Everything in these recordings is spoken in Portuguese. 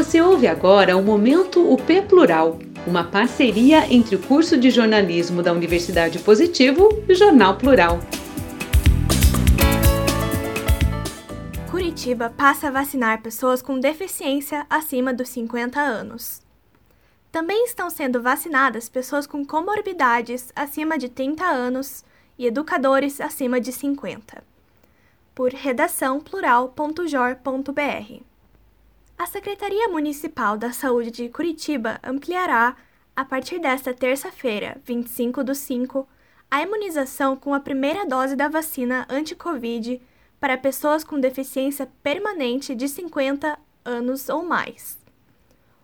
Você ouve agora o Momento UP Plural, uma parceria entre o curso de jornalismo da Universidade Positivo e o Jornal Plural. Curitiba passa a vacinar pessoas com deficiência acima dos 50 anos. Também estão sendo vacinadas pessoas com comorbidades acima de 30 anos e educadores acima de 50. Por redação plural.jor.br. A Secretaria Municipal da Saúde de Curitiba ampliará, a partir desta terça-feira, 25 do 5, a imunização com a primeira dose da vacina anti-Covid para pessoas com deficiência permanente de 50 anos ou mais.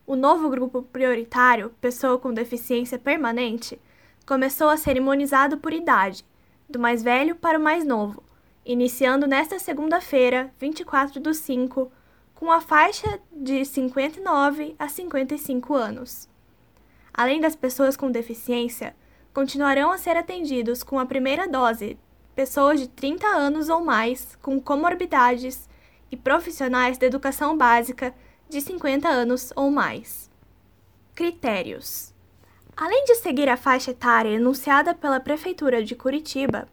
O novo grupo prioritário, pessoa com deficiência permanente, começou a ser imunizado por idade, do mais velho para o mais novo, iniciando nesta segunda-feira, 24 do 5, com a faixa de 59 a 55 anos. Além das pessoas com deficiência, continuarão a ser atendidos com a primeira dose pessoas de 30 anos ou mais com comorbidades e profissionais da educação básica de 50 anos ou mais. Critérios: Além de seguir a faixa etária enunciada pela Prefeitura de Curitiba,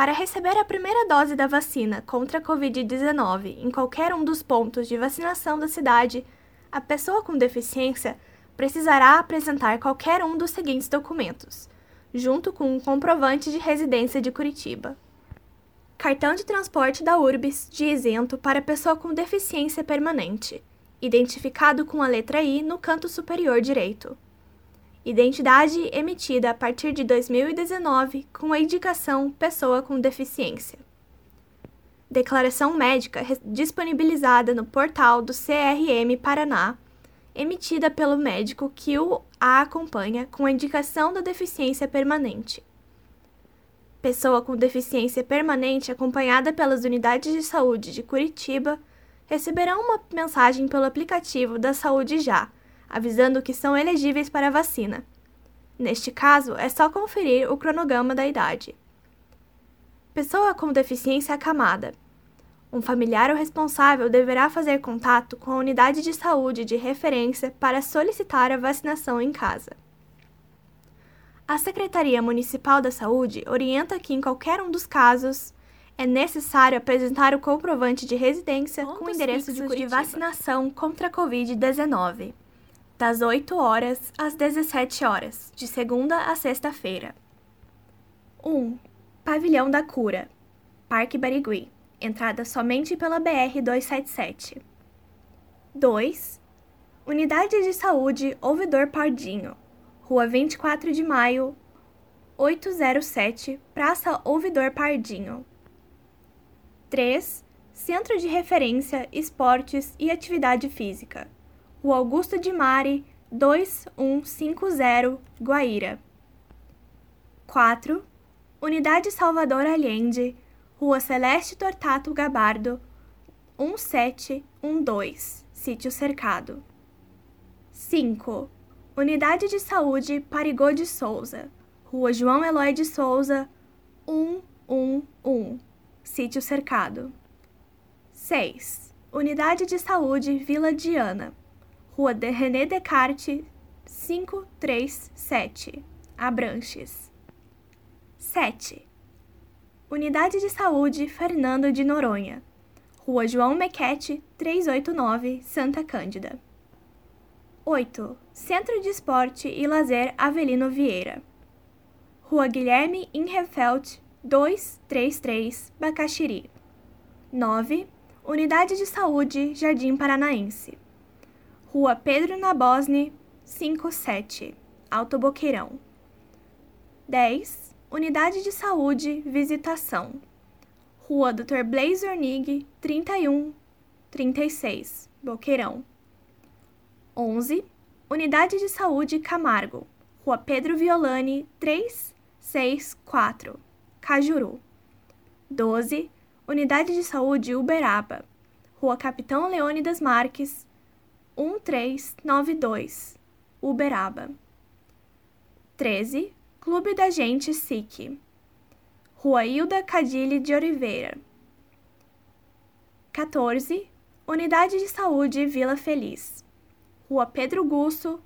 para receber a primeira dose da vacina contra a Covid-19 em qualquer um dos pontos de vacinação da cidade, a pessoa com deficiência precisará apresentar qualquer um dos seguintes documentos, junto com um comprovante de residência de Curitiba. Cartão de transporte da URBS de isento para pessoa com deficiência permanente, identificado com a letra I no canto superior direito identidade emitida a partir de 2019 com a indicação pessoa com deficiência. Declaração médica disponibilizada no portal do CRM Paraná, emitida pelo médico que o a acompanha com a indicação da deficiência permanente. Pessoa com deficiência permanente acompanhada pelas unidades de saúde de Curitiba receberá uma mensagem pelo aplicativo da Saúde Já avisando que são elegíveis para a vacina. Neste caso, é só conferir o cronograma da idade. Pessoa com deficiência acamada. Um familiar ou responsável deverá fazer contato com a unidade de saúde de referência para solicitar a vacinação em casa. A Secretaria Municipal da Saúde orienta que, em qualquer um dos casos, é necessário apresentar o comprovante de residência com o endereço de, de vacinação contra a Covid-19 das 8 horas às 17 horas, de segunda a sexta-feira. 1. Pavilhão da Cura, Parque Barigui, entrada somente pela BR 277. 2. Unidade de Saúde Ouvidor Pardinho, Rua 24 de Maio, 807, Praça Ouvidor Pardinho. 3. Centro de Referência, Esportes e Atividade Física, Rua Augusto de Mari, 2150, Guaíra. 4. Unidade Salvador Allende, Rua Celeste Tortato Gabardo, 1712, Sítio Cercado. 5. Unidade de Saúde Parigô de Souza, Rua João Eloy de Souza, 111, Sítio Cercado. 6. Unidade de Saúde Vila Diana, Rua de René Descartes, 537, Abranches. 7. Unidade de Saúde Fernando de Noronha, Rua João Mequete, 389, Santa Cândida. 8. Centro de Esporte e Lazer Avelino Vieira, Rua Guilherme Inrefelt, 233, Bacaxiri. 9. Unidade de Saúde Jardim Paranaense. Rua Pedro Nabosne, 57, Alto Boqueirão. 10. Unidade de Saúde Visitação. Rua Dr. Blaise Ornig, 31, 36, Boqueirão. 11. Unidade de Saúde Camargo. Rua Pedro Violani, 364, Cajuru. 12. Unidade de Saúde Uberaba. Rua Capitão Leônidas Marques, 1392, Uberaba. 13. Clube da Gente SIC, Rua Hilda Cadilhe de Oliveira. 14. Unidade de Saúde Vila Feliz, Rua Pedro Gusso,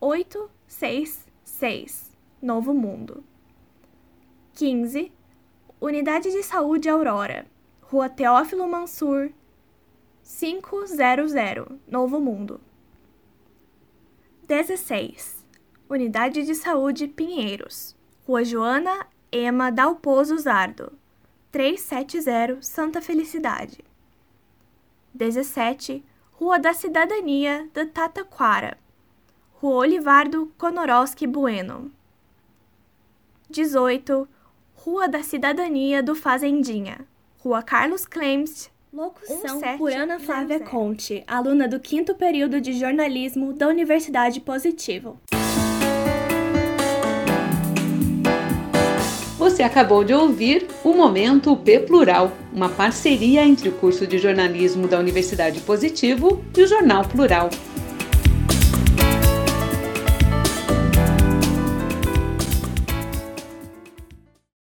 866, Novo Mundo. 15. Unidade de Saúde Aurora, Rua Teófilo Mansur, 500, Novo Mundo. 16. Unidade de Saúde Pinheiros, Rua Joana Ema Dalpozo Zardo, 370 Santa Felicidade. 17. Rua da Cidadania da Tataquara, Rua Olivardo Konorowski Bueno. 18. Rua da Cidadania do Fazendinha, Rua Carlos Clems. Locução por Ana Flávia Conte, aluna do quinto período de jornalismo da Universidade Positivo. Você acabou de ouvir o Momento P Plural, uma parceria entre o curso de jornalismo da Universidade Positivo e o Jornal Plural.